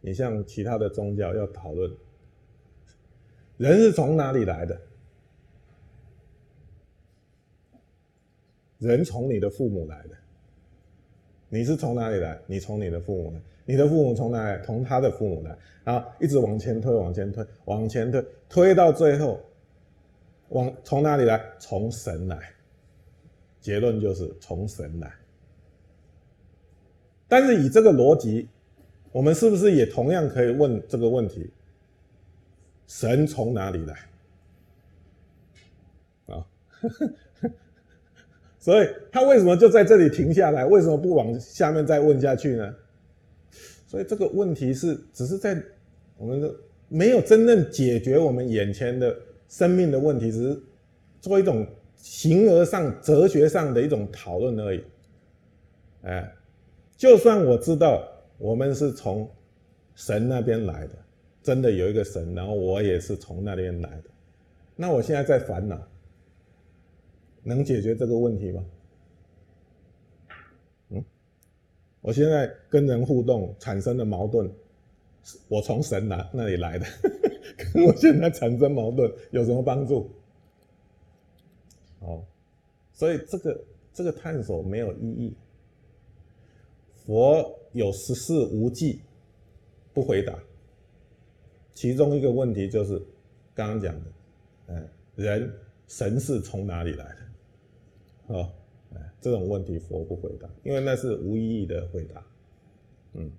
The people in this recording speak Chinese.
你像其他的宗教要讨论，人是从哪里来的？人从你的父母来的，你是从哪里来？你从你的父母来，你的父母从哪里？从他的父母来，然后一直往前推，往前推，往前推，推到最后，往从哪里来？从神来。结论就是从神来。但是以这个逻辑，我们是不是也同样可以问这个问题？神从哪里来？啊？所以他为什么就在这里停下来？为什么不往下面再问下去呢？所以这个问题是只是在我们的没有真正解决我们眼前的生命的问题，只是做一种形而上、哲学上的一种讨论而已。哎，就算我知道我们是从神那边来的，真的有一个神，然后我也是从那边来的，那我现在在烦恼。能解决这个问题吗？嗯，我现在跟人互动产生的矛盾，我从神那那里来的，跟我现在产生矛盾有什么帮助？哦，所以这个这个探索没有意义。佛有十四无忌，不回答。其中一个问题就是刚刚讲的，哎，人神是从哪里来的？哦，哎，这种问题佛不回答，因为那是无意义的回答，嗯。